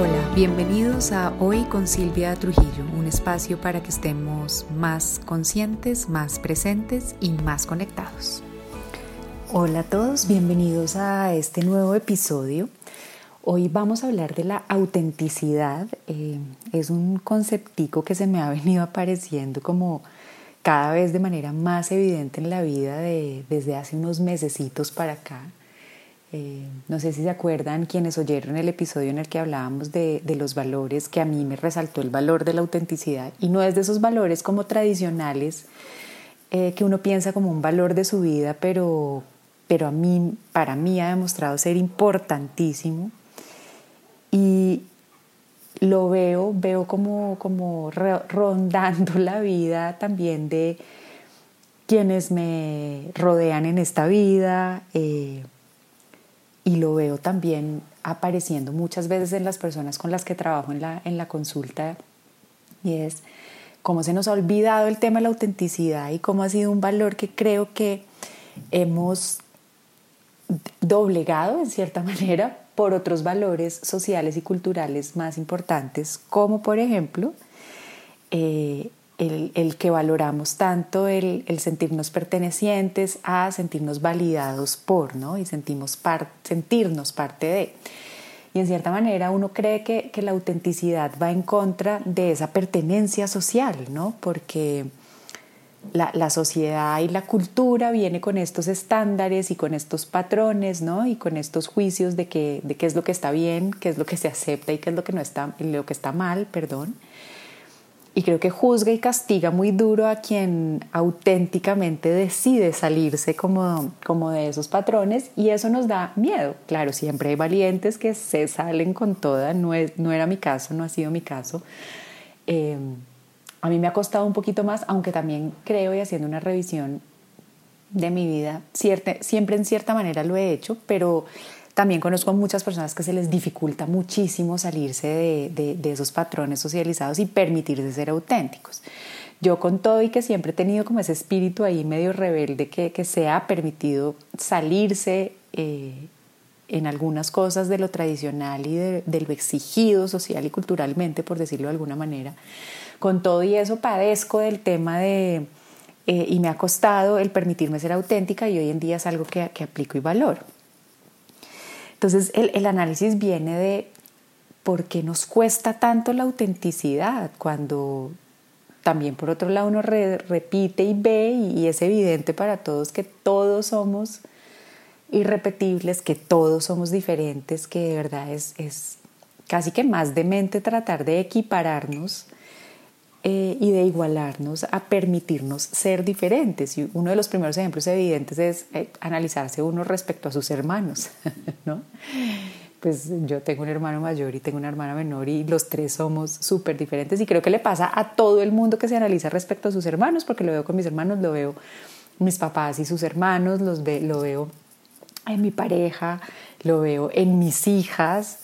Hola, bienvenidos a Hoy con Silvia Trujillo, un espacio para que estemos más conscientes, más presentes y más conectados. Hola a todos, bienvenidos a este nuevo episodio. Hoy vamos a hablar de la autenticidad. Eh, es un conceptico que se me ha venido apareciendo como cada vez de manera más evidente en la vida desde hace unos mesecitos para acá. Eh, no sé si se acuerdan quienes oyeron el episodio en el que hablábamos de, los valores, que a mí me resaltó el valor de la autenticidad y no es de esos valores como tradicionales eh, que uno piensa como un valor de su vida, pero, pero a mí, para mí ha demostrado ser importantísimo y lo veo, veo como, como rondando la vida también de quienes me rodean en esta vida. Eh, y lo veo también apareciendo muchas veces en las personas con las que trabajo en la, en la consulta y es cómo se nos ha olvidado el tema de la autenticidad y cómo ha sido un valor que creo que hemos doblegado en cierta manera por otros valores sociales y culturales más importantes, como por ejemplo eh, el, que valoramos tanto el, sentirnos pertenecientes a sentirnos validados por, ¿no? Y sentimos sentirnos parte de. Y en cierta manera uno cree que, la autenticidad va en contra de esa pertenencia social, ¿no? Porque la, sociedad y la cultura viene con estos estándares y con estos patrones, ¿no? Y con estos juicios de, que, de qué es lo que está bien, qué es lo que se acepta y qué es lo que no está, lo que está mal, perdón y creo que juzga y castiga muy duro a quien auténticamente decide salirse como, como de esos patrones y eso nos da miedo. Claro, siempre hay valientes que se salen con toda, no, es, no era mi caso, no ha sido mi caso. Eh, a mí me ha costado un poquito más, aunque también creo y haciendo una revisión de mi vida, siempre en cierta manera lo he hecho, pero también conozco a muchas personas que se les dificulta muchísimo salirse de, de, esos patrones socializados y permitirse ser auténticos. Yo con todo y que siempre he tenido como ese espíritu ahí medio rebelde que, que se ha permitido salirse eh, en algunas cosas de lo tradicional y de, lo exigido social y culturalmente, por decirlo de alguna manera. Con todo y eso padezco del tema de, eh, y me ha costado el permitirme ser auténtica y hoy en día es algo que, que aplico y valoro. Entonces el, análisis viene de por qué nos cuesta tanto la autenticidad cuando también por otro lado uno repite y ve y, es evidente para todos que todos somos irrepetibles, que todos somos diferentes, que de verdad es, es casi que más demente tratar de equipararnos eh, y de igualarnos a permitirnos ser diferentes. Y uno de los primeros ejemplos evidentes es eh, analizarse uno respecto a sus hermanos, ¿no? Pues yo tengo un hermano mayor y tengo una hermana menor y los tres somos súper diferentes y creo que le pasa a todo el mundo que se analiza respecto a sus hermanos, porque lo veo con mis hermanos, lo veo mis papás y sus hermanos, los lo veo en mi pareja, lo veo en mis hijas,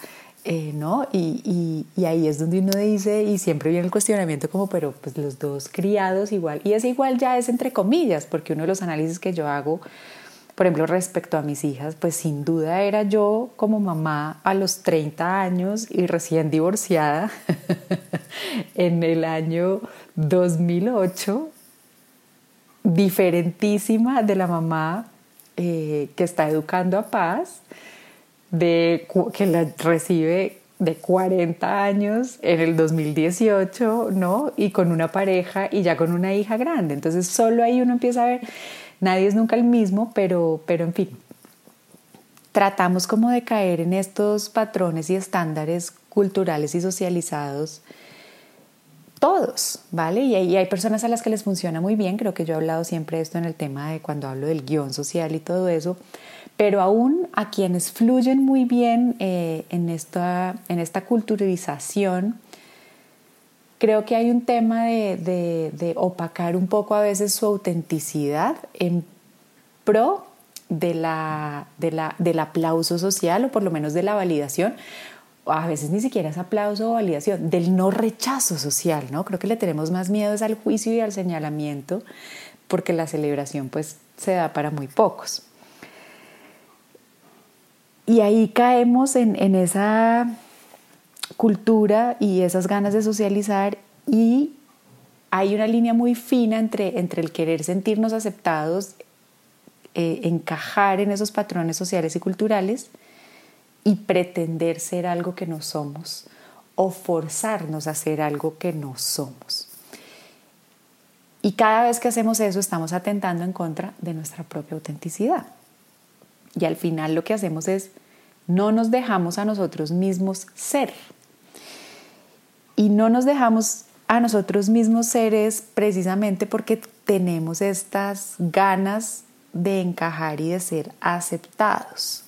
eh, ¿no? Y, y, ahí es donde uno dice, y siempre viene el cuestionamiento como, pero pues los dos criados igual, y ese igual ya es entre comillas, porque uno de los análisis que yo hago, por ejemplo, respecto a mis hijas, pues sin duda era yo como mamá a los 30 años y recién divorciada en el año 2008, diferentísima de la mamá eh, que está educando a paz de, que la recibe de 40 años en el 2018, ¿no? Y con una pareja y ya con una hija grande. Entonces solo ahí uno empieza a ver, nadie es nunca el mismo, pero, pero en fin, tratamos como de caer en estos patrones y estándares culturales y socializados todos, ¿vale? Y hay, hay, personas a las que les funciona muy bien, creo que yo he hablado siempre de esto en el tema de cuando hablo del guion social y todo eso, pero aún a quienes fluyen muy bien eh, en, esta, en esta culturalización, creo que hay un tema de, opacar un poco a veces su autenticidad en pro de la, del aplauso social o por lo menos de la validación. A veces ni siquiera es aplauso o validación, del no rechazo social, ¿no? Creo que le tenemos más miedo al juicio y al señalamiento porque la celebración pues se da para muy pocos. Y ahí caemos en, esa cultura y esas ganas de socializar y hay una línea muy fina entre, entre el querer sentirnos aceptados, eh, encajar en esos patrones sociales y culturales y pretender ser algo que no somos o forzarnos a ser algo que no somos. Y cada vez que hacemos eso estamos atentando en contra de nuestra propia autenticidad. Y al final lo que hacemos es no nos dejamos a nosotros mismos ser. Y no nos dejamos a nosotros mismos seres precisamente porque tenemos estas ganas de encajar y de ser aceptados.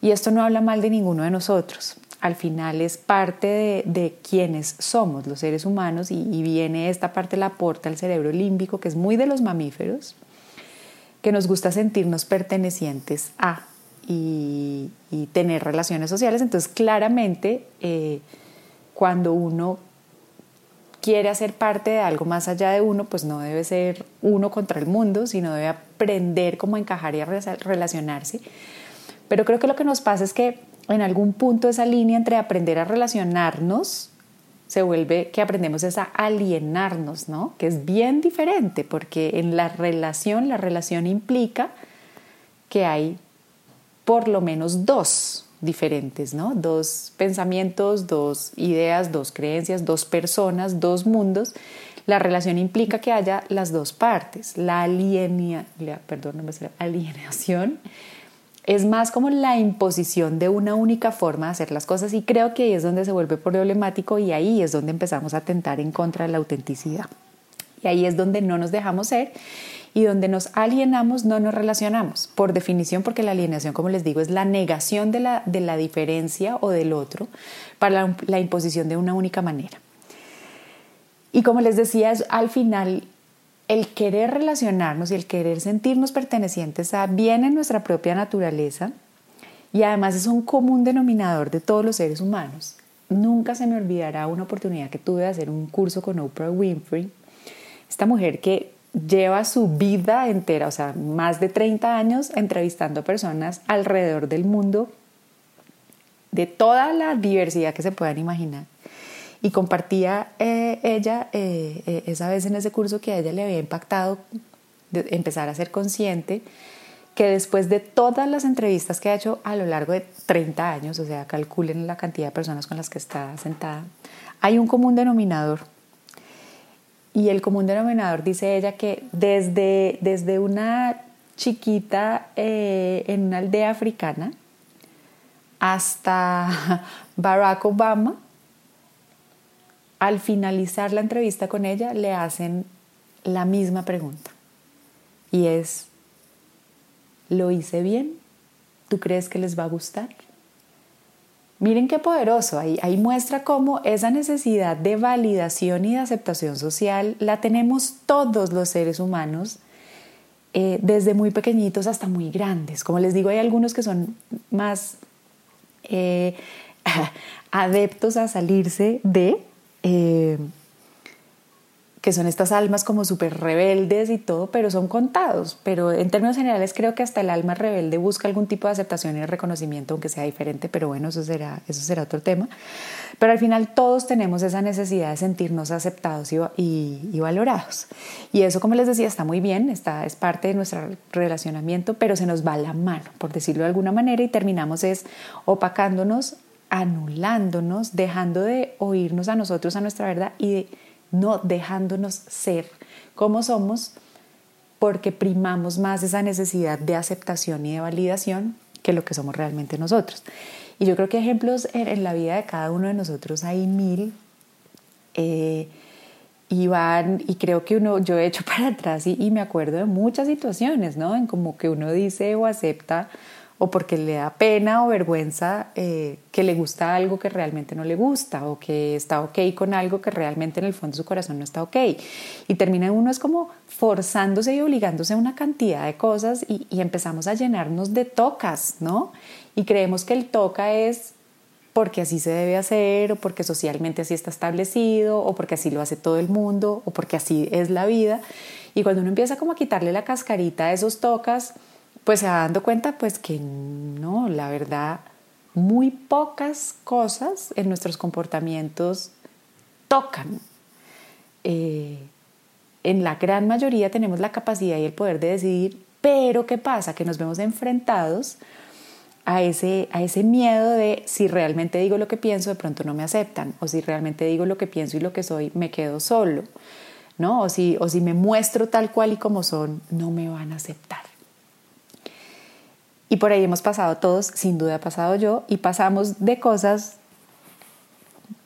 Y esto no habla mal de ninguno de nosotros. Al final es parte de, quienes somos los seres humanos y, viene esta parte la aporta el cerebro límbico, que es muy de los mamíferos, que nos gusta sentirnos pertenecientes a y, tener relaciones sociales. Entonces, claramente, eh, cuando uno quiere hacer parte de algo más allá de uno, pues no debe ser uno contra el mundo, sino debe aprender cómo encajar y relacionarse. Pero creo que lo que nos pasa es que en algún punto esa línea entre aprender a relacionarnos se vuelve que aprendemos es a alienarnos, ¿no? Que es bien diferente, porque en la relación, la relación implica que hay por lo menos dos diferentes, ¿no? Dos pensamientos, dos ideas, dos creencias, dos personas, dos mundos. La relación implica que haya las dos partes. La, alienia, perdón, no alienación es más como la imposición de una única forma de hacer las cosas y creo que ahí es donde se vuelve problemático y ahí es donde empezamos a atentar en contra de la autenticidad. Y ahí es donde no nos dejamos ser y donde nos alienamos no nos relacionamos, por definición porque la alienación, como les digo, es la negación de la, de la diferencia o del otro para la, imposición de una única manera. Y como les decía, al final el querer relacionarnos y el querer sentirnos pertenecientes a viene en nuestra propia naturaleza y además es un común denominador de todos los seres humanos. Nunca se me olvidará una oportunidad que tuve de hacer un curso con Oprah Winfrey, esta mujer que lleva su vida entera, o sea, más de 30 años entrevistando personas alrededor del mundo de toda la diversidad que se puedan imaginar. Y compartía eh, ella eh, eh, esa vez en ese curso que a ella le había impactado empezar a ser consciente que después de todas las entrevistas que ha hecho a lo largo de 30 años, o sea, calculen la cantidad de personas con las que está sentada, hay un común denominador. Y el común denominador, dice ella, que desde, desde una chiquita en una aldea africana hasta Barack Obama, al finalizar la entrevista con ella le hacen la misma pregunta. Y es, ¿lo hice bien? ¿Tú crees que les va a gustar? Miren qué poderoso, ahí, ahí muestra cómo esa necesidad de validación y de aceptación social la tenemos todos los seres humanos, eh, desde muy pequeñitos hasta muy grandes. Como les digo, hay algunos que son más eh, adeptos a salirse de... Eh, que son estas almas como súper rebeldes y todo, pero son contados. Pero en términos generales creo que hasta el alma rebelde busca algún tipo de aceptación y reconocimiento, aunque sea diferente, pero bueno, eso será, eso será otro tema. Pero al final todos tenemos esa necesidad de sentirnos aceptados y, y, valorados. Y eso, como les decía, está muy bien, está, es parte de nuestro relacionamiento, pero se nos va la mano, por decirlo de alguna manera, y terminamos es opacándonos, anulándonos, dejando de oírnos a nosotros, a nuestra verdad y de no dejándonos ser como somos porque primamos más esa necesidad de aceptación y de validación que lo que somos realmente nosotros. Y yo creo que ejemplos en, la vida de cada uno de nosotros hay mil. Eh, y van, y creo que uno, yo he hecho para atrás y, y, me acuerdo de muchas situaciones, ¿no? En como que uno dice o acepta o porque le da pena o vergüenza eh, que le gusta algo que realmente no le gusta o que está ok con algo que realmente en el fondo de su corazón no está ok. Y termina uno es como forzándose y obligándose a una cantidad de cosas y, y empezamos a llenarnos de tocas, ¿no? Y creemos que el toca es porque así se debe hacer o porque socialmente así está establecido o porque así lo hace todo el mundo o porque así es la vida. Y cuando uno empieza como a quitarle la cascarita a esos tocas, pues se dando cuenta pues que no, la verdad muy pocas cosas en nuestros comportamientos tocan. Eh, en la gran mayoría tenemos la capacidad y el poder de decidir, pero ¿qué pasa? Que nos vemos enfrentados a ese, a ese miedo de si realmente digo lo que pienso, de pronto no me aceptan, o si realmente digo lo que pienso y lo que soy, me quedo solo, ¿no? O si, o si me muestro tal cual y como son, no me van a aceptar. Y por ahí hemos pasado todos, sin duda pasado yo, y pasamos de cosas,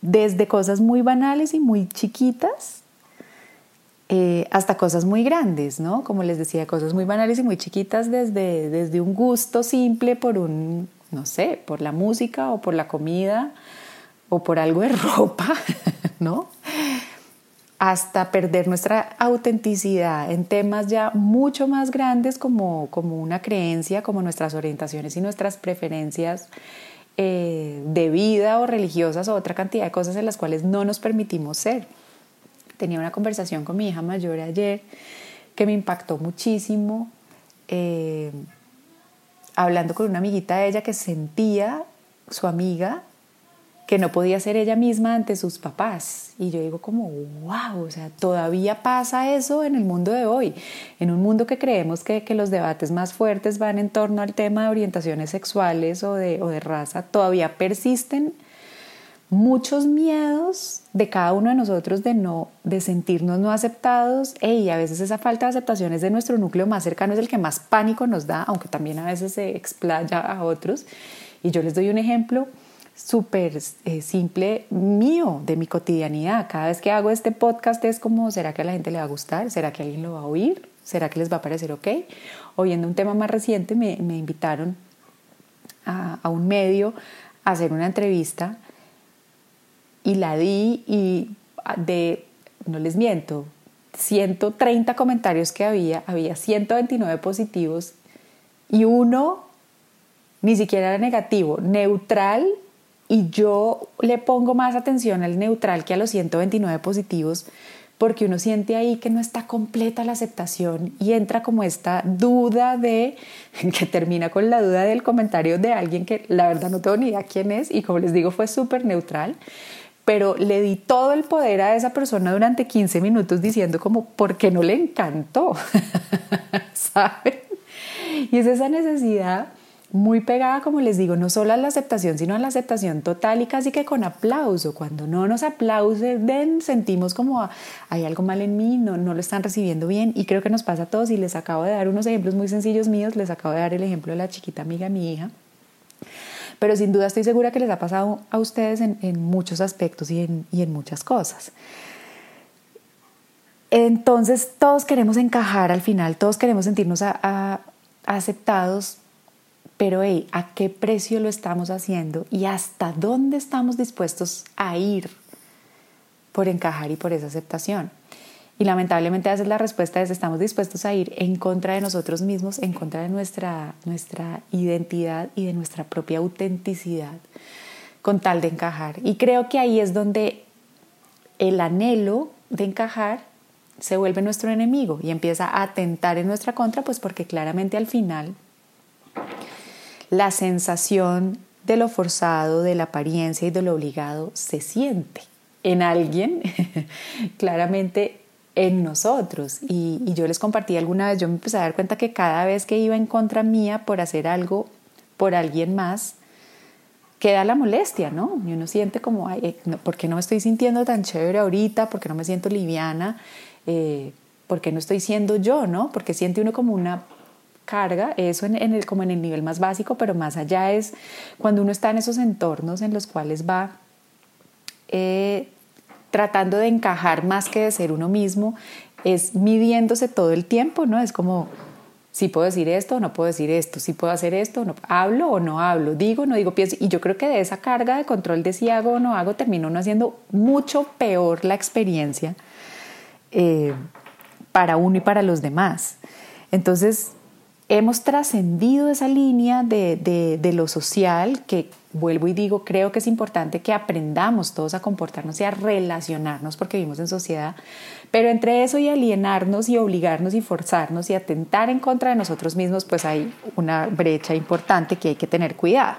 desde cosas muy banales y muy chiquitas, eh, hasta cosas muy grandes, ¿no? Como les decía, cosas muy banales y muy chiquitas desde, desde un gusto simple por un, no sé, por la música o por la comida o por algo de ropa, ¿no? Hasta perder nuestra autenticidad en temas ya mucho más grandes como, como una creencia, como nuestras orientaciones y nuestras preferencias eh, de vida o religiosas o otra cantidad de cosas en las cuales no nos permitimos ser. Tenía una conversación con mi hija mayor ayer que me impactó muchísimo, eh, hablando con una amiguita de ella que sentía, su amiga, que no podía ser ella misma ante sus papás. Y yo digo como, wow, o sea, todavía pasa eso en el mundo de hoy, en un mundo que creemos que, que los debates más fuertes van en torno al tema de orientaciones sexuales o de, o de raza, todavía persisten muchos miedos de cada uno de nosotros de no de sentirnos no aceptados. Y a veces esa falta de aceptación es de nuestro núcleo más cercano es el que más pánico nos da aunque también a veces se explaya a otros. Y yo les doy un ejemplo súper eh, simple mío de mi cotidianidad. Cada vez que hago este podcast es como será que a la gente le va a gustar será que alguien lo va a oír será que les va a parecer ok oyendo un tema más reciente me, me invitaron a, a un medio a hacer una entrevista y la di y de, no les miento, 130 comentarios que había, había 129 positivos y uno ni siquiera era negativo, neutral y yo le pongo más atención al neutral que a los 129 positivos porque uno siente ahí que no está completa la aceptación y entra como esta duda de, que termina con la duda del comentario de alguien que la verdad no tengo ni idea quién es y como les digo fue súper neutral, pero le di todo el poder a esa persona durante 15 minutos diciendo como, ¿por qué no le encantó? ¿Saben? Y es esa necesidad muy pegada, como les digo, no solo a la aceptación, sino a la aceptación total y casi que con aplauso. Cuando no nos aplauden, sentimos como hay algo mal en mí, no, no lo están recibiendo bien. Y creo que nos pasa a todos. Y les acabo de dar unos ejemplos muy sencillos míos. Les acabo de dar el ejemplo de la chiquita amiga, mi hija pero sin duda estoy segura que les ha pasado a ustedes en, muchos aspectos y en, muchas cosas. Entonces todos queremos encajar al final, todos queremos sentirnos aceptados, pero ¿a qué precio lo estamos haciendo y hasta dónde estamos dispuestos a ir por encajar y por esa aceptación? Y lamentablemente a veces la respuesta es estamos dispuestos a ir en contra de nosotros mismos, en contra de nuestra, nuestra identidad y de nuestra propia autenticidad, con tal de encajar. Y creo que ahí es donde el anhelo de encajar se vuelve nuestro enemigo y empieza a atentar en nuestra contra, pues porque claramente al final la sensación de lo forzado, de la apariencia y de lo obligado se siente en alguien. claramente en nosotros. Y, yo les compartí alguna vez, yo me empecé a dar cuenta que cada vez que iba en contra mía por hacer algo por alguien más, queda la molestia, ¿no? Y uno siente como, Ay, eh, ¿por qué no me estoy sintiendo tan chévere ahorita? ¿Por qué no me siento liviana? Eh, ¿Por qué no estoy siendo yo, no? Porque siente uno como una carga, eso en, el, como en el nivel más básico, pero más allá es cuando uno está en esos entornos en los cuales va eh, tratando de encajar más que de ser uno mismo, es midiéndose todo el tiempo, ¿no? Es como, si puedo decir esto o no puedo decir esto, si puedo hacer esto, no, hablo o no hablo, digo o no digo, pienso. Y yo creo que de esa carga de control de si hago o no hago, termino uno haciendo mucho peor la experiencia eh, para uno y para los demás. Entonces, hemos trascendido esa línea de, de, lo social que, vuelvo y digo, creo que es importante que aprendamos todos a comportarnos y a relacionarnos porque vivimos en sociedad, pero entre eso y alienarnos y obligarnos y forzarnos y atentar en contra de nosotros mismos, pues hay una brecha importante que hay que tener cuidado.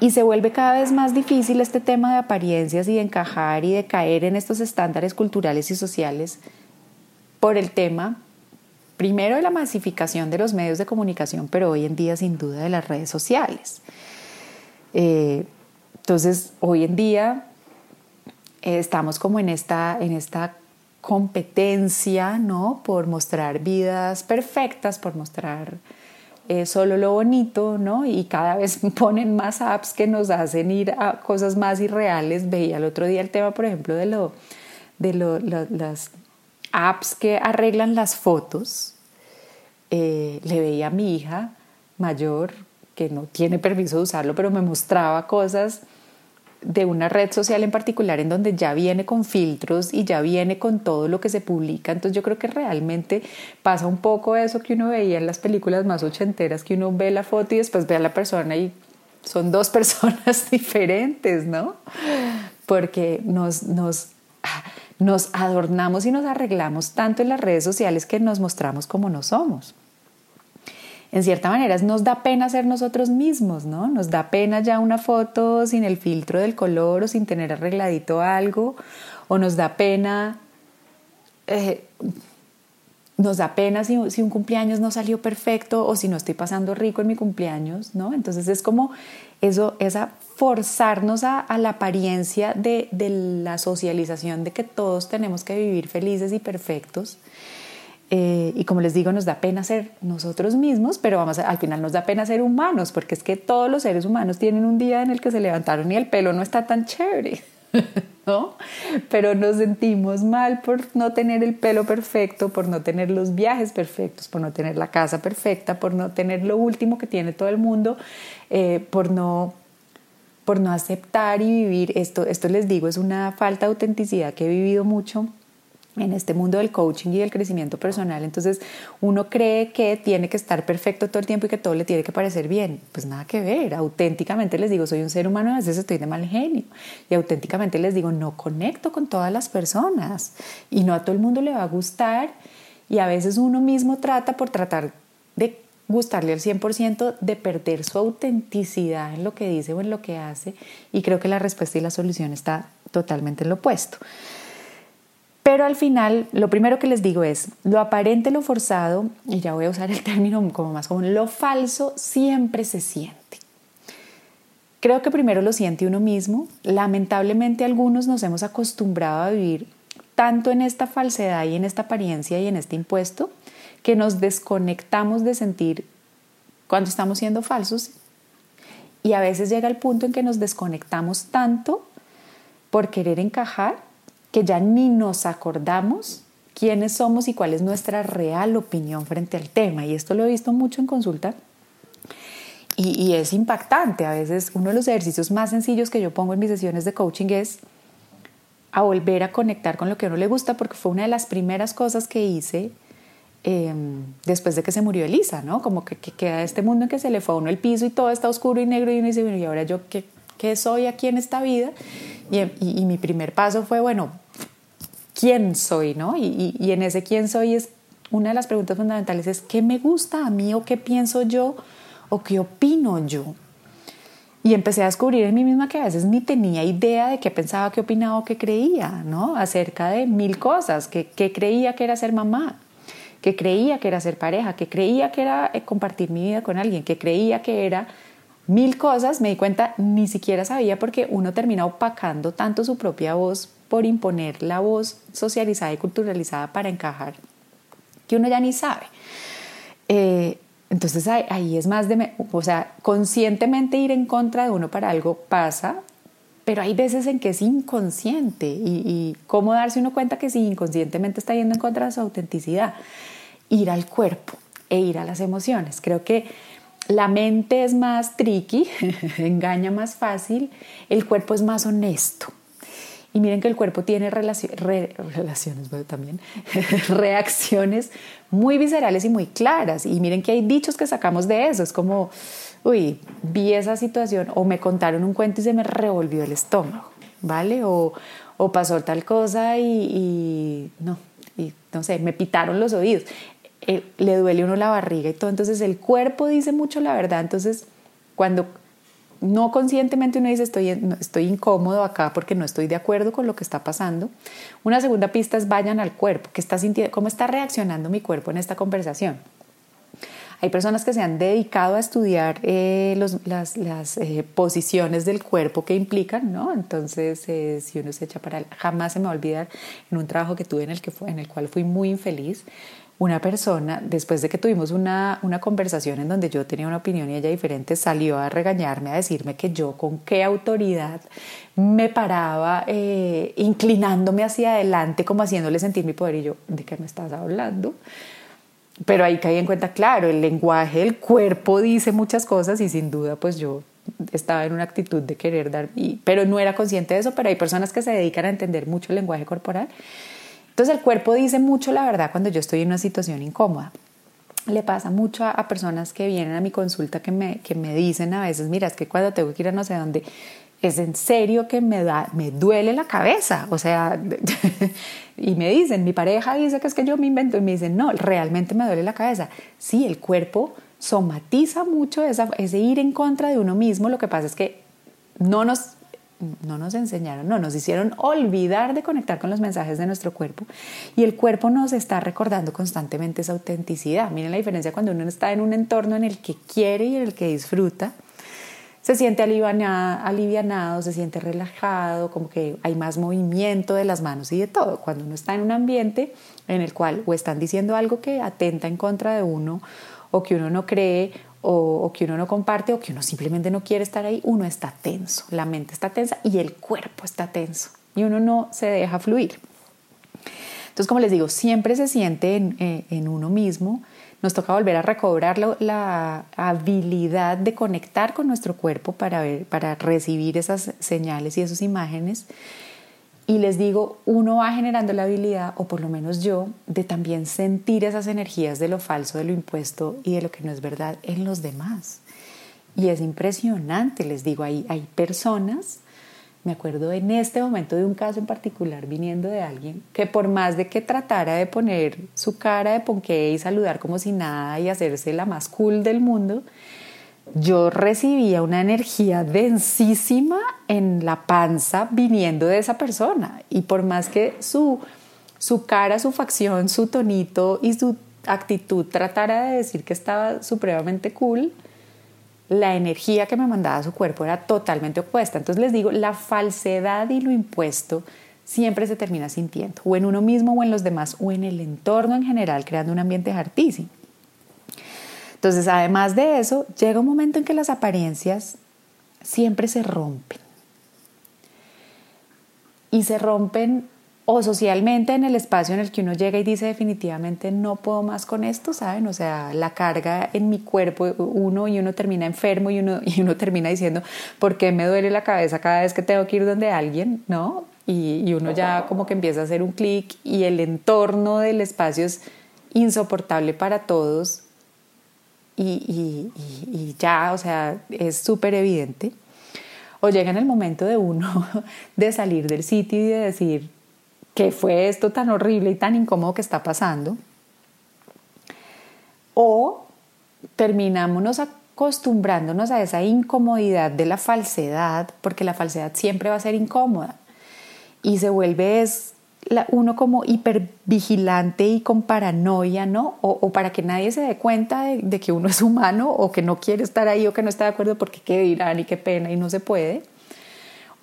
Y se vuelve cada vez más difícil este tema de apariencias y de encajar y de caer en estos estándares culturales y sociales por el tema, primero de la masificación de los medios de comunicación, pero hoy en día sin duda de las redes sociales. Eh, entonces, hoy en día eh, estamos como en esta, en esta competencia, ¿no? Por mostrar vidas perfectas, por mostrar eh, solo lo bonito, ¿no? Y cada vez ponen más apps que nos hacen ir a cosas más irreales. Veía el otro día el tema, por ejemplo, de, lo, de las apps que arreglan las fotos. Eh, le veía a mi hija mayor, que no tiene permiso de usarlo, pero me mostraba cosas de una red social en particular en donde ya viene con filtros y ya viene con todo lo que se publica. Entonces yo creo que realmente pasa un poco eso que uno veía en las películas más ochenteras, que uno ve la foto y después ve a la persona y son dos personas diferentes, ¿no? Porque nos, nos, nos adornamos y nos arreglamos tanto en las redes sociales que nos mostramos como no somos en cierta manera nos da pena ser nosotros mismos, ¿no? Nos da pena ya una foto sin el filtro del color o sin tener arregladito algo, o nos da pena, eh, nos da pena si, un cumpleaños no salió perfecto o si no estoy pasando rico en mi cumpleaños, ¿no? Entonces es como eso, esa forzarnos a, la apariencia de, de la socialización de que todos tenemos que vivir felices y perfectos. Eh, y como les digo, nos da pena ser nosotros mismos, pero vamos al final nos da pena ser humanos, porque es que todos los seres humanos tienen un día en el que se levantaron y el pelo no está tan chévere, ¿no? Pero nos sentimos mal por no tener el pelo perfecto, por no tener los viajes perfectos, por no tener la casa perfecta, por no tener lo último que tiene todo el mundo, eh, por no por no aceptar y vivir esto, esto les digo, es una falta de autenticidad que he vivido mucho en este mundo del coaching y del crecimiento personal. Entonces uno cree que tiene que estar perfecto todo el tiempo y que todo le tiene que parecer bien. Pues nada que ver. Auténticamente les digo, soy un ser humano, a veces estoy de mal genio. Y auténticamente les digo, no conecto con todas las personas. Y no a todo el mundo le va a gustar. Y a veces uno mismo trata por tratar de gustarle al 100%, de perder su autenticidad en lo que dice o en lo que hace. Y creo que la respuesta y la solución está totalmente en lo opuesto. Pero al final, lo primero que les digo es, lo aparente, lo forzado, y ya voy a usar el término como más común, lo falso siempre se siente. Creo que primero lo siente uno mismo. Lamentablemente algunos nos hemos acostumbrado a vivir tanto en esta falsedad y en esta apariencia y en este impuesto que nos desconectamos de sentir cuando estamos siendo falsos y a veces llega el punto en que nos desconectamos tanto por querer encajar que ya ni nos acordamos quiénes somos y cuál es nuestra real opinión frente al tema. Y esto lo he visto mucho en consulta y, es impactante. A veces uno de los ejercicios más sencillos que yo pongo en mis sesiones de coaching es a volver a conectar con lo que a uno le gusta, porque fue una de las primeras cosas que hice em, después de que se murió Elisa, ¿no? Como que, queda este mundo en que se le fue a uno el piso y todo está oscuro y negro y uno dice, bueno, ¿y ahora yo qué, qué soy aquí en esta vida? y, mi primer paso fue, bueno, quién soy, ¿no? Y, y, en ese quién soy es una de las preguntas fundamentales es qué me gusta a mí o qué pienso yo o qué opino yo. Y empecé a descubrir en mí misma que a veces ni tenía idea de qué pensaba, qué opinaba o qué creía, ¿no? Acerca de mil cosas, que, creía que era ser mamá, que creía que era ser pareja, que creía que era eh, compartir mi vida con alguien, que creía que era mil cosas, me di cuenta, ni siquiera sabía porque uno termina opacando tanto su propia voz por imponer la voz socializada y culturalizada para encajar, que uno ya ni sabe. Eh, entonces ahí, es más de, o sea, conscientemente ir en contra de uno para algo pasa, pero hay veces en que es inconsciente y, y cómo darse uno cuenta que si inconscientemente está yendo en contra de su autenticidad, ir al cuerpo e ir a las emociones. Creo que la mente es más tricky, engaña más fácil, el cuerpo es más honesto. Y miren que el cuerpo tiene relaciones, también, reacciones muy viscerales y muy claras. Y miren que hay dichos que sacamos de eso. Es como, uy, vi esa situación o me contaron un cuento y se me revolvió el estómago, ¿vale? O, pasó tal cosa y, no, y no sé, me pitaron los oídos. Eh, le duele uno la barriga y todo. Entonces el cuerpo dice mucho la verdad. Entonces cuando no conscientemente uno dice estoy, estoy incómodo acá porque no estoy de acuerdo con lo que está pasando. Una segunda pista es vayan al cuerpo, ¿qué está sintiendo? ¿Cómo está reaccionando mi cuerpo en esta conversación? Hay personas que se han dedicado a estudiar eh, las, eh, posiciones del cuerpo que implican, ¿no? Entonces, eh, si uno se echa para... Jamás se me va a olvidar en un trabajo que tuve en el, que en el cual fui muy infeliz, una persona, después de que tuvimos una, una, conversación en donde yo tenía una opinión y ella diferente, salió a regañarme, a decirme que yo con qué autoridad me paraba eh, inclinándome hacia adelante, como haciéndole sentir mi poder. Y yo, ¿de qué me estás hablando? Pero ahí caí en cuenta, claro, el lenguaje el cuerpo dice muchas cosas y sin duda pues yo estaba en una actitud de querer dar, y, pero no era consciente de eso, pero hay personas que se dedican a entender mucho el lenguaje corporal entonces el cuerpo dice mucho la verdad cuando yo estoy en una situación incómoda. Le pasa mucho a, personas que vienen a mi consulta que me, que me dicen a veces, mira, es que cuando tengo que ir a no sé dónde, es en serio que me, da, me duele la cabeza. O sea, y me dicen, mi pareja dice que es que yo me invento y me dicen, no, realmente me duele la cabeza. Sí, el cuerpo somatiza mucho esa, ese ir en contra de uno mismo. Lo que pasa es que no nos no nos enseñaron, no, nos hicieron olvidar de conectar con los mensajes de nuestro cuerpo y el cuerpo nos está recordando constantemente esa autenticidad. Miren la diferencia cuando uno está en un entorno en el que quiere y en el que disfruta, se siente alivianado, se siente relajado, como que hay más movimiento de las manos y de todo. Cuando uno está en un ambiente en el cual o están diciendo algo que atenta en contra de uno o que uno no cree o, que uno no comparte o que uno simplemente no quiere estar ahí, uno está tenso, la mente está tensa y el cuerpo está tenso y uno no se deja fluir. Entonces, como les digo, siempre se siente en, eh, uno mismo, nos toca volver a recobrar la, habilidad de conectar con nuestro cuerpo para, ver, para recibir esas señales y esas imágenes y les digo, uno va generando la habilidad, o por lo menos yo, de también sentir esas energías de lo falso, de lo impuesto y de lo que no es verdad en los demás. Y es impresionante, les digo, hay, hay personas, me acuerdo en este momento de un caso en particular viniendo de alguien que por más de que tratara de poner su cara de ponqué y saludar como si nada y hacerse la más cool del mundo, yo recibía una energía densísima en la panza viniendo de esa persona. Y por más que su, su cara, su facción, su tonito y su actitud tratara de decir que estaba supremamente cool, la energía que me mandaba su cuerpo era totalmente opuesta. Entonces les digo, la falsedad y lo impuesto siempre se termina sintiendo, o en uno mismo o en los demás, o en el entorno en general, creando un ambiente hartísimo. Entonces, además de eso, llega un momento en que las apariencias siempre se rompen. Y se rompen o socialmente en el espacio en el que uno llega y dice definitivamente no puedo más con esto, ¿saben? O sea, la carga en mi cuerpo, uno y uno termina enfermo y uno, y uno termina diciendo, ¿por qué me duele la cabeza cada vez que tengo que ir donde alguien? ¿No? Y, y uno ya como que empieza a hacer un clic y el entorno del espacio es insoportable para todos y, ya, o sea, es súper evidente. O llega en el momento de uno de salir del sitio y de decir, ¿qué fue esto tan horrible y tan incómodo que está pasando? O terminamos acostumbrándonos a esa incomodidad de la falsedad, porque la falsedad siempre va a ser incómoda. Y se vuelve uno como hipervigilante y con paranoia, ¿no? O, para que nadie se dé cuenta de, que uno es humano o que no quiere estar ahí o que no está de acuerdo porque qué dirán y qué pena y no se puede.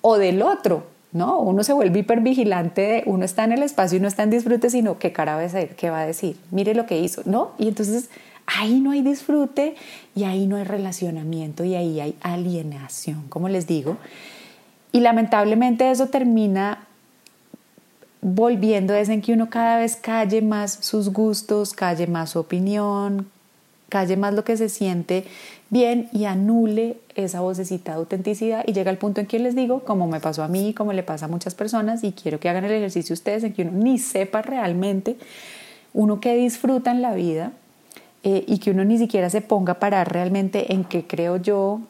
O del otro, ¿no? Uno se vuelve hipervigilante de uno está en el espacio y no está en disfrute, sino qué cara va a decir, qué va a decir, mire lo que hizo, ¿no? Y entonces ahí no hay disfrute y ahí no hay relacionamiento y ahí hay alienación, como les digo. Y lamentablemente eso termina volviendo es en que uno cada vez calle más sus gustos, calle más su opinión, calle más lo que se siente bien y anule esa vocecita de autenticidad y llega al punto en que les digo, como me pasó a mí, como le pasa a muchas personas y quiero que hagan el ejercicio ustedes, en que uno ni sepa realmente uno que disfruta en la vida eh, y que uno ni siquiera se ponga a parar realmente en qué creo yo,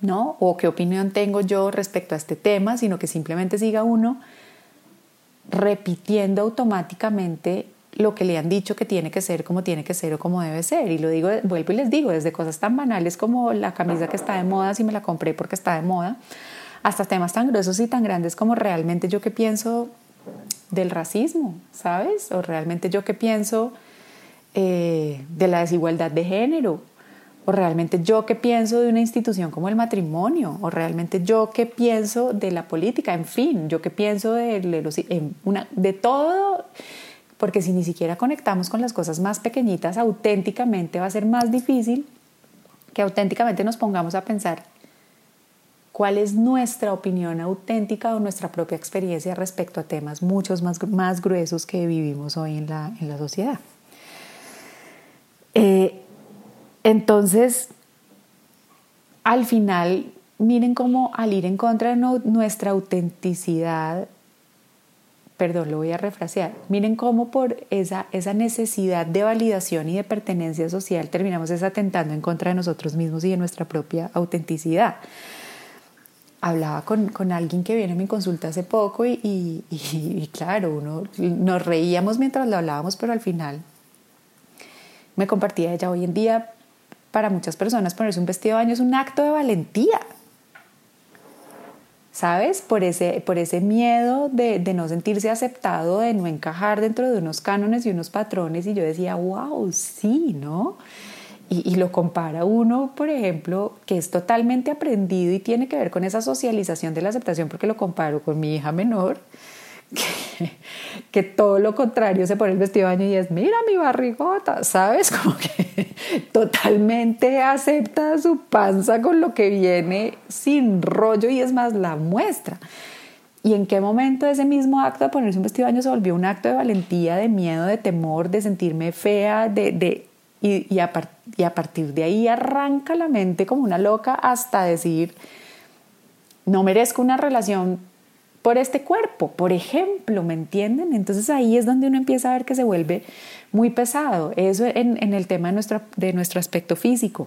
¿no? O qué opinión tengo yo respecto a este tema, sino que simplemente siga uno repitiendo automáticamente lo que le han dicho que tiene que ser como tiene que ser o como debe ser. Y lo digo, vuelvo y les digo, desde cosas tan banales como la camisa que está de moda, si me la compré porque está de moda, hasta temas tan gruesos y tan grandes como realmente yo que pienso del racismo, ¿sabes? O realmente yo que pienso eh, de la desigualdad de género, o realmente yo que pienso de una institución como el matrimonio, o realmente yo que pienso de la política, en fin, yo que pienso de, una, de todo porque si ni siquiera conectamos con las cosas más pequeñitas auténticamente va a ser más difícil que auténticamente nos pongamos a pensar cuál es nuestra opinión auténtica o nuestra propia experiencia respecto a temas muchos más, más gruesos que vivimos hoy en la, en la sociedad. Eh, entonces, al final, miren cómo al ir en contra de nuestra autenticidad perdón, lo voy a refrasear, miren cómo por esa, esa necesidad de validación y de pertenencia social terminamos desatentando en contra de nosotros mismos y de nuestra propia autenticidad. Hablaba con, con alguien que viene a mi consulta hace poco y, y, claro, uno, nos reíamos mientras lo hablábamos, pero al final me compartía ella hoy en día, para muchas personas ponerse un vestido de baño es un acto de valentía ¿sabes? Por ese, por ese miedo de, no sentirse aceptado, de no encajar dentro de unos cánones y unos patrones. Y yo decía, wow, sí, ¿no? Y, y, lo compara uno, por ejemplo, que es totalmente aprendido y tiene que ver con esa socialización de la aceptación, porque lo comparo con mi hija menor, que, todo lo contrario se pone el vestido de baño y es, mira mi barrigota, ¿sabes? Como que totalmente acepta su panza con lo que viene sin rollo y es más la muestra. ¿Y en qué momento ese mismo acto de ponerse un vestido de baño se volvió un acto de valentía, de miedo, de temor, de sentirme fea, de, de y, a partir de ahí arranca la mente como una loca hasta decir, no merezco una relación por este cuerpo, por ejemplo, ¿me entienden? Entonces ahí es donde uno empieza a ver que se vuelve muy pesado. Eso en, el tema de nuestro, de nuestro aspecto físico,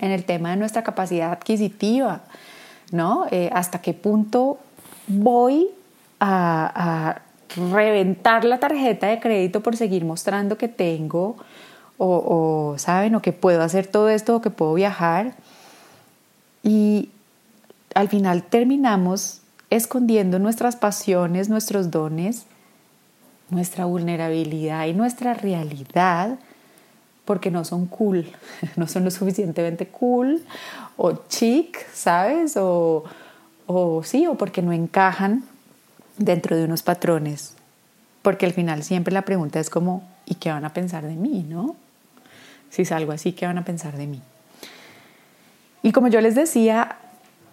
en el tema de nuestra capacidad adquisitiva, ¿no? Eh, ¿Hasta qué punto voy a, reventar la tarjeta de crédito por seguir mostrando que tengo o, o, ¿saben? O que puedo hacer todo esto o que puedo viajar. Y al final terminamos escondiendo nuestras pasiones, nuestros dones, nuestra vulnerabilidad y nuestra realidad porque no son cool, no son lo suficientemente cool o chic, ¿sabes? O, o sí, o porque no encajan dentro de unos patrones. Porque al final siempre la pregunta es como, ¿y qué van a pensar de mí, no? Si salgo así, ¿qué van a pensar de mí? Y como yo les decía,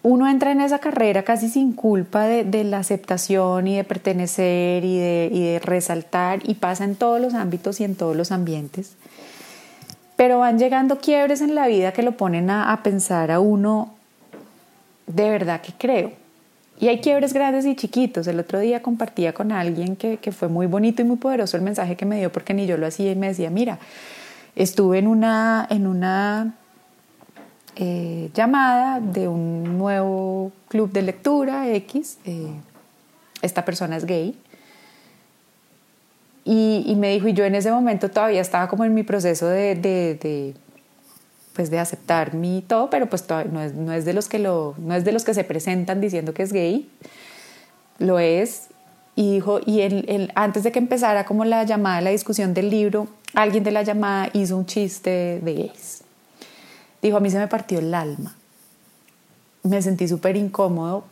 uno entra en esa carrera casi sin culpa de, la aceptación y de pertenecer y de, resaltar y pasa en todos los ámbitos y en todos los ambientes. Pero van llegando quiebres en la vida que lo ponen a, pensar a uno, de verdad que creo. Y hay quiebres grandes y chiquitos. El otro día compartía con alguien que, que fue muy bonito y muy poderoso el mensaje que me dio porque ni yo lo hacía y me decía, mira, estuve en una, en una eh, llamada de un nuevo club de lectura X. Eh, esta persona es gay. Y, me dijo, y yo en ese momento todavía estaba como en mi proceso de, de, pues de aceptar mi todo, pero pues no es, no es, de los que lo, no es de los que se presentan diciendo que es gay, lo es. Y dijo, y él, antes de que empezara como la llamada, la discusión del libro, alguien de la llamada hizo un chiste de gays. Dijo, a mí se me partió el alma. Me sentí súper incómodo,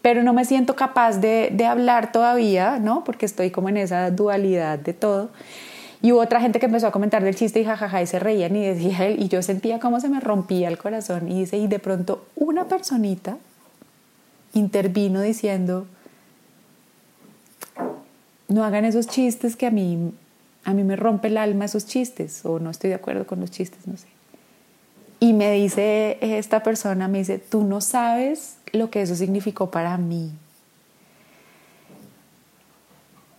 pero no me siento capaz de, de, hablar todavía, ¿no? Porque estoy como en esa dualidad de todo. Y hubo otra gente que empezó a comentar del chiste y jajaja y se reían y decía él, y yo sentía como se me rompía el corazón. Y dice, y de pronto una personita intervino diciendo, no hagan esos chistes que a mí, a mí me rompe el alma esos chistes, o no estoy de acuerdo con los chistes, no sé. Y me dice esta persona, me dice, tú no sabes lo que eso significó para mí.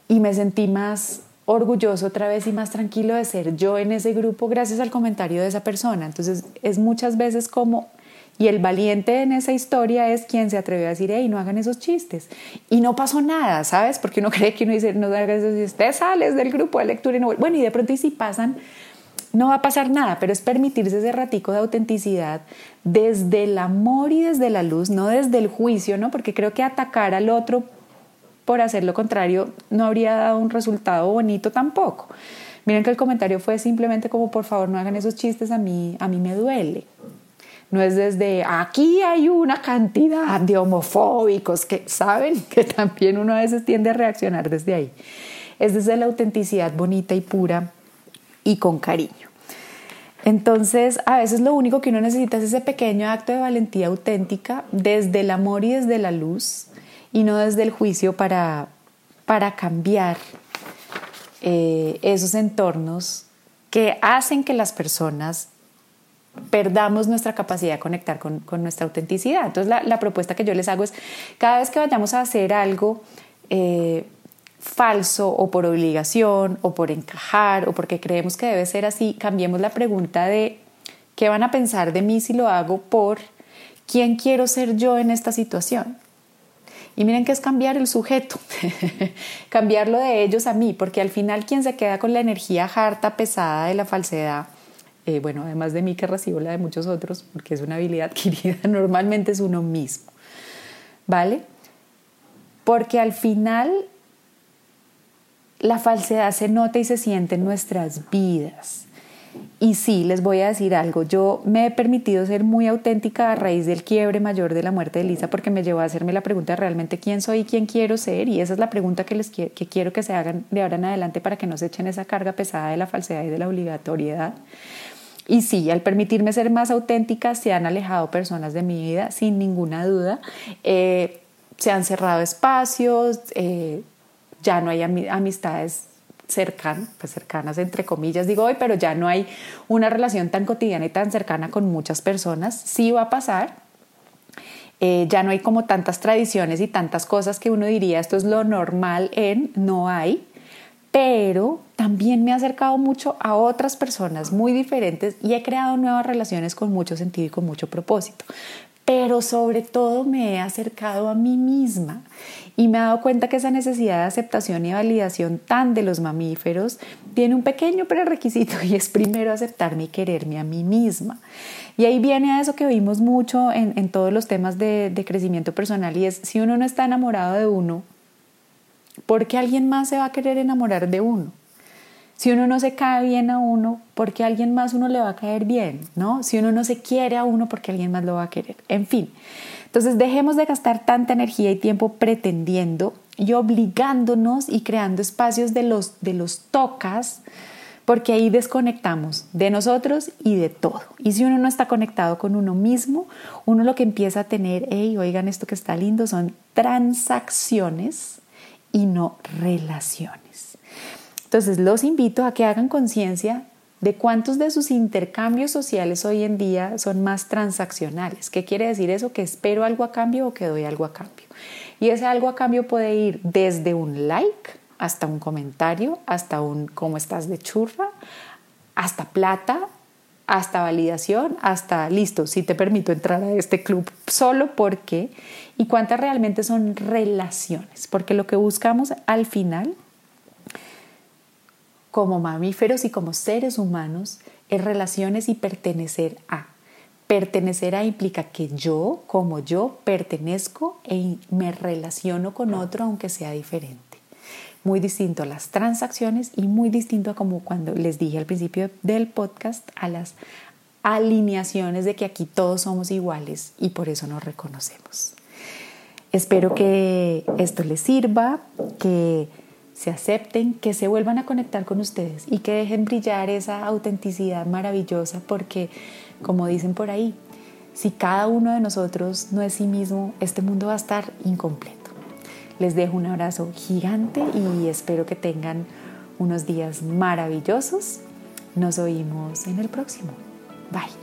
Y me sentí más orgulloso otra vez y más tranquilo de ser yo en ese grupo gracias al comentario de esa persona. Entonces es muchas veces como, Y el valiente en esa historia es quien se atrevió a decir, hey, no hagan esos chistes. Y no pasó nada, ¿sabes? Porque uno cree que uno dice, no hagan esos chistes, te sales del grupo de lectura y no... Bueno, y de pronto y si pasan, no va a pasar nada, pero es permitirse ese ratico de autenticidad desde el amor y desde la luz, no desde el juicio, ¿no? Porque creo que atacar al otro por hacer lo contrario no habría dado un resultado bonito tampoco. Miren que el comentario fue simplemente como por favor no hagan esos chistes a mí, a mí me duele. No es desde aquí hay una cantidad de homofóbicos que saben que también uno a veces tiende a reaccionar desde ahí. Es desde la autenticidad bonita y pura y con cariño. Entonces, a veces lo único que uno necesita es ese pequeño acto de valentía auténtica desde el amor y desde la luz y no desde el juicio para, para cambiar eh, esos entornos que hacen que las personas perdamos nuestra capacidad de conectar con, nuestra autenticidad. Entonces, la, propuesta que yo les hago es, cada vez que vayamos a hacer algo, eh, falso o por obligación o por encajar o porque creemos que debe ser así, cambiemos la pregunta de qué van a pensar de mí si lo hago por quién quiero ser yo en esta situación. Y miren que es cambiar el sujeto, cambiarlo de ellos a mí, porque al final quien se queda con la energía harta, pesada de la falsedad, eh, bueno, además de mí que recibo la de muchos otros, porque es una habilidad adquirida, normalmente es uno mismo, ¿vale? Porque al final la falsedad se nota y se siente en nuestras vidas. Y sí, les voy a decir algo, yo me he permitido ser muy auténtica a raíz del quiebre mayor de la muerte de Lisa porque me llevó a hacerme la pregunta realmente quién soy y quién quiero ser y esa es la pregunta que, les que quiero que se hagan de ahora en adelante para que no se echen esa carga pesada de la falsedad y de la obligatoriedad. Y sí, al permitirme ser más auténtica se han alejado personas de mi vida sin ninguna duda, eh, se han cerrado espacios, eh, ya no hay amistades cercanas, pues cercanas entre comillas, digo hoy, pero ya no hay una relación tan cotidiana y tan cercana con muchas personas. Sí va a pasar. Eh, ya no hay como tantas tradiciones y tantas cosas que uno diría esto es lo normal en, no hay, pero también me ha acercado mucho a otras personas muy diferentes y he creado nuevas relaciones con mucho sentido y con mucho propósito pero sobre todo me he acercado a mí misma y me he dado cuenta que esa necesidad de aceptación y validación tan de los mamíferos tiene un pequeño prerequisito y es primero aceptarme y quererme a mí misma. Y ahí viene a eso que oímos mucho en, todos los temas de, de crecimiento personal y es si uno no está enamorado de uno, ¿por qué alguien más se va a querer enamorar de uno? Si uno no se cae bien a uno, porque alguien más uno le va a caer bien, ¿no? Si uno no se quiere a uno, porque alguien más lo va a querer. En fin. Entonces dejemos de gastar tanta energía y tiempo pretendiendo y obligándonos y creando espacios de los, de los tocas, porque ahí desconectamos de nosotros y de todo. Y si uno no está conectado con uno mismo, uno lo que empieza a tener, hey, oigan esto que está lindo, son transacciones y no relaciones. Entonces los invito a que hagan conciencia de cuántos de sus intercambios sociales hoy en día son más transaccionales. ¿Qué quiere decir eso? Que espero algo a cambio o que doy algo a cambio. Y ese algo a cambio puede ir desde un like hasta un comentario, hasta un cómo estás de churra, hasta plata, hasta validación, hasta listo, si te permito entrar a este club solo porque y cuántas realmente son relaciones, porque lo que buscamos al final como mamíferos y como seres humanos es relaciones y pertenecer a. Pertenecer a implica que yo, como yo, pertenezco e me relaciono con otro aunque sea diferente. Muy distinto a las transacciones y muy distinto a como cuando les dije al principio del podcast, a las alineaciones de que aquí todos somos iguales y por eso nos reconocemos. Espero que esto les sirva, que se acepten, que se vuelvan a conectar con ustedes y que dejen brillar esa autenticidad maravillosa porque, como dicen por ahí, si cada uno de nosotros no es sí mismo, este mundo va a estar incompleto. Les dejo un abrazo gigante y espero que tengan unos días maravillosos. Nos oímos en el próximo. Bye.